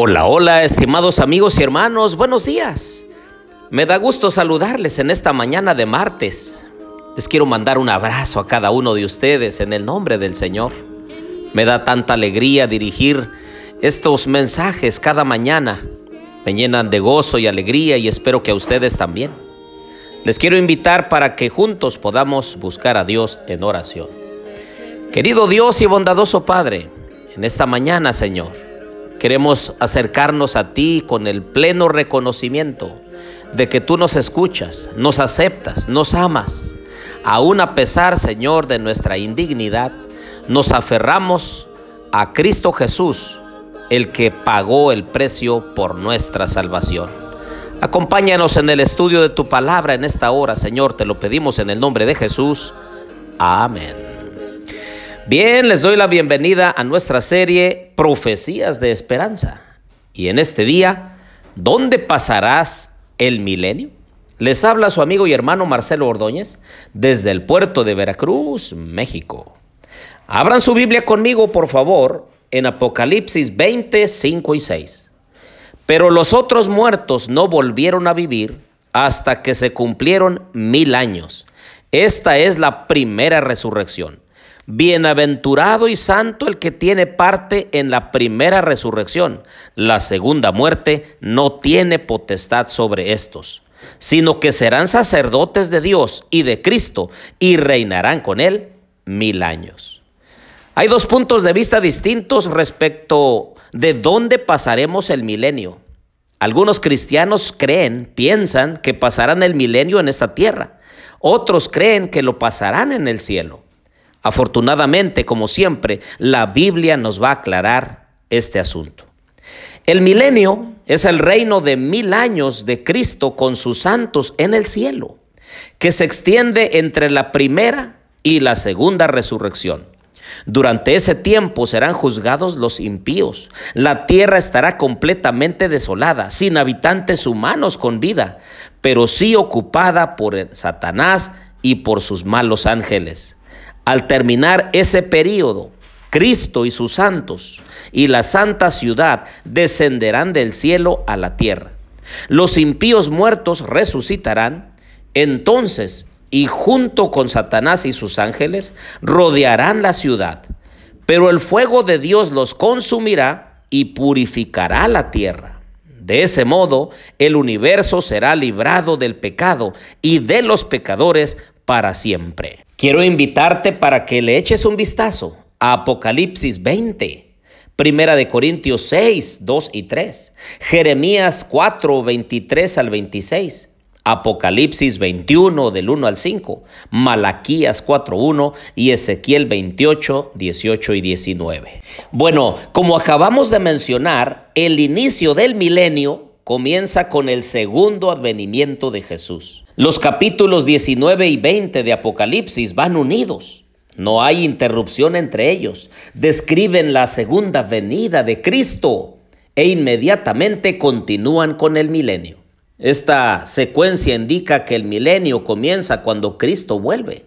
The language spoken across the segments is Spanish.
Hola, hola, estimados amigos y hermanos, buenos días. Me da gusto saludarles en esta mañana de martes. Les quiero mandar un abrazo a cada uno de ustedes en el nombre del Señor. Me da tanta alegría dirigir estos mensajes cada mañana. Me llenan de gozo y alegría y espero que a ustedes también. Les quiero invitar para que juntos podamos buscar a Dios en oración. Querido Dios y bondadoso Padre, en esta mañana, Señor, Queremos acercarnos a ti con el pleno reconocimiento de que tú nos escuchas, nos aceptas, nos amas. Aún a pesar, Señor, de nuestra indignidad, nos aferramos a Cristo Jesús, el que pagó el precio por nuestra salvación. Acompáñanos en el estudio de tu palabra en esta hora, Señor, te lo pedimos en el nombre de Jesús. Amén. Bien, les doy la bienvenida a nuestra serie Profecías de Esperanza. Y en este día, ¿dónde pasarás el milenio? Les habla su amigo y hermano Marcelo Ordóñez desde el puerto de Veracruz, México. Abran su Biblia conmigo, por favor, en Apocalipsis 20, 5 y 6. Pero los otros muertos no volvieron a vivir hasta que se cumplieron mil años. Esta es la primera resurrección. Bienaventurado y santo el que tiene parte en la primera resurrección. La segunda muerte no tiene potestad sobre estos, sino que serán sacerdotes de Dios y de Cristo y reinarán con él mil años. Hay dos puntos de vista distintos respecto de dónde pasaremos el milenio. Algunos cristianos creen, piensan que pasarán el milenio en esta tierra. Otros creen que lo pasarán en el cielo. Afortunadamente, como siempre, la Biblia nos va a aclarar este asunto. El milenio es el reino de mil años de Cristo con sus santos en el cielo, que se extiende entre la primera y la segunda resurrección. Durante ese tiempo serán juzgados los impíos. La tierra estará completamente desolada, sin habitantes humanos con vida, pero sí ocupada por Satanás y por sus malos ángeles. Al terminar ese periodo, Cristo y sus santos y la santa ciudad descenderán del cielo a la tierra. Los impíos muertos resucitarán, entonces, y junto con Satanás y sus ángeles, rodearán la ciudad. Pero el fuego de Dios los consumirá y purificará la tierra. De ese modo, el universo será librado del pecado y de los pecadores para siempre. Quiero invitarte para que le eches un vistazo a Apocalipsis 20, Primera de Corintios 6, 2 y 3, Jeremías 4, 23 al 26, Apocalipsis 21 del 1 al 5, Malaquías 4, 1 y Ezequiel 28, 18 y 19. Bueno, como acabamos de mencionar, el inicio del milenio comienza con el segundo advenimiento de Jesús. Los capítulos 19 y 20 de Apocalipsis van unidos. No hay interrupción entre ellos. Describen la segunda venida de Cristo e inmediatamente continúan con el milenio. Esta secuencia indica que el milenio comienza cuando Cristo vuelve.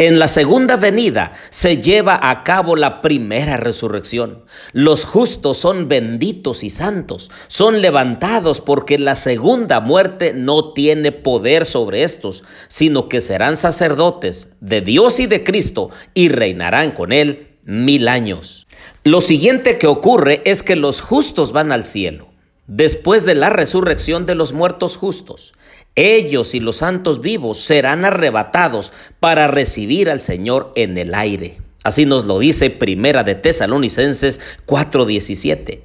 En la segunda venida se lleva a cabo la primera resurrección. Los justos son benditos y santos, son levantados porque la segunda muerte no tiene poder sobre estos, sino que serán sacerdotes de Dios y de Cristo y reinarán con él mil años. Lo siguiente que ocurre es que los justos van al cielo después de la resurrección de los muertos justos. Ellos y los santos vivos serán arrebatados para recibir al Señor en el aire. Así nos lo dice Primera de Tesalonicenses 4:17.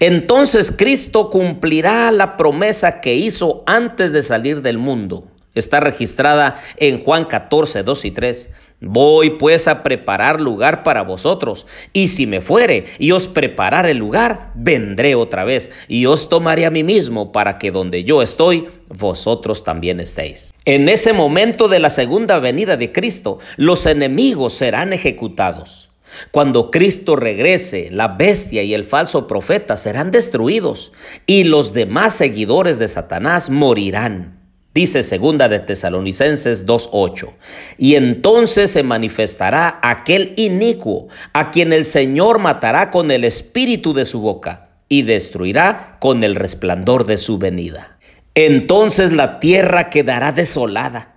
Entonces Cristo cumplirá la promesa que hizo antes de salir del mundo. Está registrada en Juan 14, 2 y 3. Voy pues a preparar lugar para vosotros, y si me fuere y os preparar el lugar, vendré otra vez y os tomaré a mí mismo para que donde yo estoy, vosotros también estéis. En ese momento de la segunda venida de Cristo, los enemigos serán ejecutados. Cuando Cristo regrese, la bestia y el falso profeta serán destruidos, y los demás seguidores de Satanás morirán. Dice segunda de Tesalonicenses 2.8. Y entonces se manifestará aquel inicuo a quien el Señor matará con el espíritu de su boca y destruirá con el resplandor de su venida. Entonces la tierra quedará desolada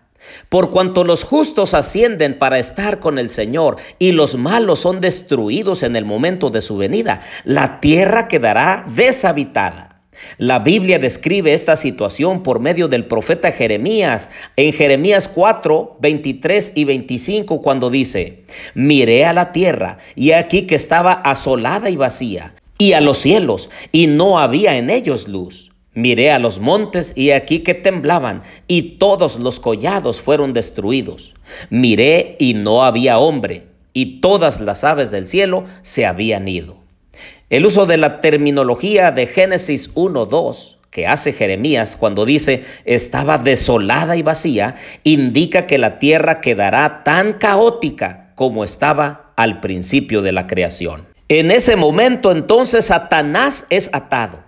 por cuanto los justos ascienden para estar con el Señor y los malos son destruidos en el momento de su venida, la tierra quedará deshabitada. La Biblia describe esta situación por medio del profeta Jeremías en Jeremías 4, 23 y 25 cuando dice, miré a la tierra y aquí que estaba asolada y vacía, y a los cielos, y no había en ellos luz. Miré a los montes y aquí que temblaban, y todos los collados fueron destruidos. Miré y no había hombre, y todas las aves del cielo se habían ido. El uso de la terminología de Génesis 1.2 que hace Jeremías cuando dice estaba desolada y vacía, indica que la tierra quedará tan caótica como estaba al principio de la creación. En ese momento entonces Satanás es atado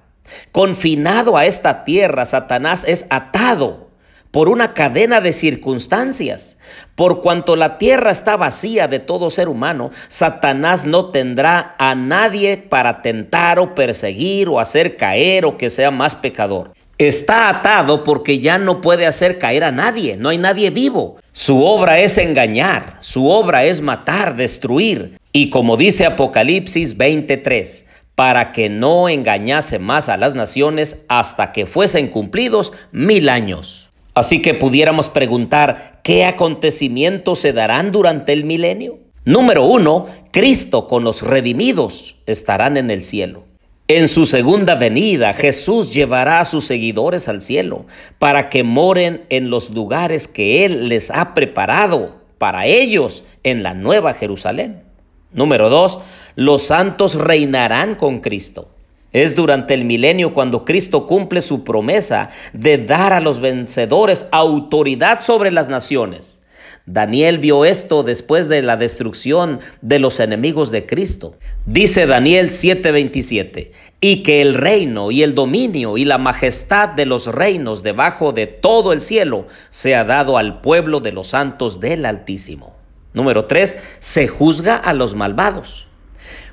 Confinado a esta tierra, Satanás es atado por una cadena de circunstancias. Por cuanto la tierra está vacía de todo ser humano, Satanás no tendrá a nadie para tentar o perseguir o hacer caer o que sea más pecador. Está atado porque ya no puede hacer caer a nadie, no hay nadie vivo. Su obra es engañar, su obra es matar, destruir. Y como dice Apocalipsis 23, para que no engañase más a las naciones hasta que fuesen cumplidos mil años. Así que pudiéramos preguntar, ¿qué acontecimientos se darán durante el milenio? Número uno, Cristo con los redimidos estarán en el cielo. En su segunda venida, Jesús llevará a sus seguidores al cielo para que moren en los lugares que Él les ha preparado para ellos en la nueva Jerusalén. Número dos, los santos reinarán con Cristo. Es durante el milenio cuando Cristo cumple su promesa de dar a los vencedores autoridad sobre las naciones. Daniel vio esto después de la destrucción de los enemigos de Cristo. Dice Daniel 7:27, y que el reino y el dominio y la majestad de los reinos debajo de todo el cielo sea dado al pueblo de los santos del Altísimo. Número 3. Se juzga a los malvados.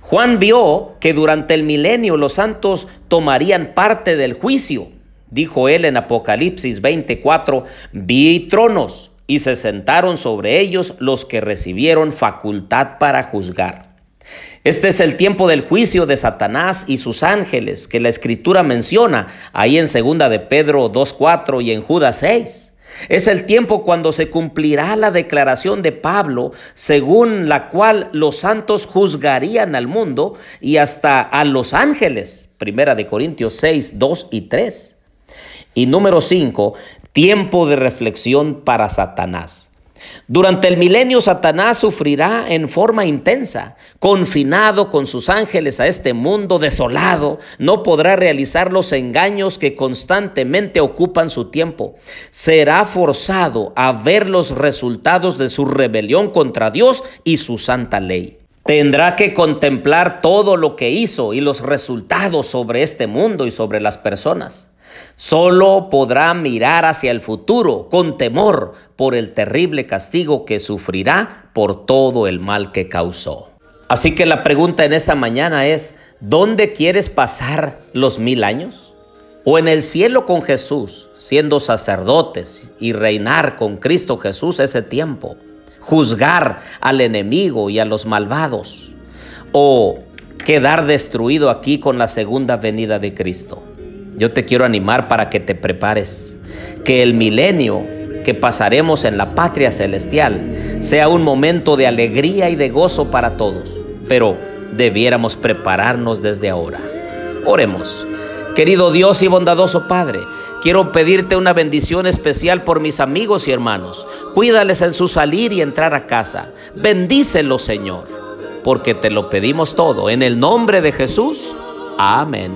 Juan vio que durante el milenio los santos tomarían parte del juicio. Dijo él en Apocalipsis 24, vi tronos y se sentaron sobre ellos los que recibieron facultad para juzgar. Este es el tiempo del juicio de Satanás y sus ángeles que la escritura menciona ahí en segunda de Pedro 2.4 y en Judas 6. Es el tiempo cuando se cumplirá la declaración de Pablo, según la cual los santos juzgarían al mundo y hasta a los ángeles. Primera de Corintios 6, 2 y 3. Y número 5, tiempo de reflexión para Satanás. Durante el milenio Satanás sufrirá en forma intensa, confinado con sus ángeles a este mundo desolado, no podrá realizar los engaños que constantemente ocupan su tiempo. Será forzado a ver los resultados de su rebelión contra Dios y su santa ley. Tendrá que contemplar todo lo que hizo y los resultados sobre este mundo y sobre las personas. Solo podrá mirar hacia el futuro con temor por el terrible castigo que sufrirá por todo el mal que causó. Así que la pregunta en esta mañana es, ¿dónde quieres pasar los mil años? ¿O en el cielo con Jesús, siendo sacerdotes y reinar con Cristo Jesús ese tiempo? ¿Juzgar al enemigo y a los malvados? ¿O quedar destruido aquí con la segunda venida de Cristo? Yo te quiero animar para que te prepares, que el milenio que pasaremos en la patria celestial sea un momento de alegría y de gozo para todos, pero debiéramos prepararnos desde ahora. Oremos. Querido Dios y bondadoso Padre, quiero pedirte una bendición especial por mis amigos y hermanos. Cuídales en su salir y entrar a casa. Bendícelos, Señor, porque te lo pedimos todo en el nombre de Jesús. Amén.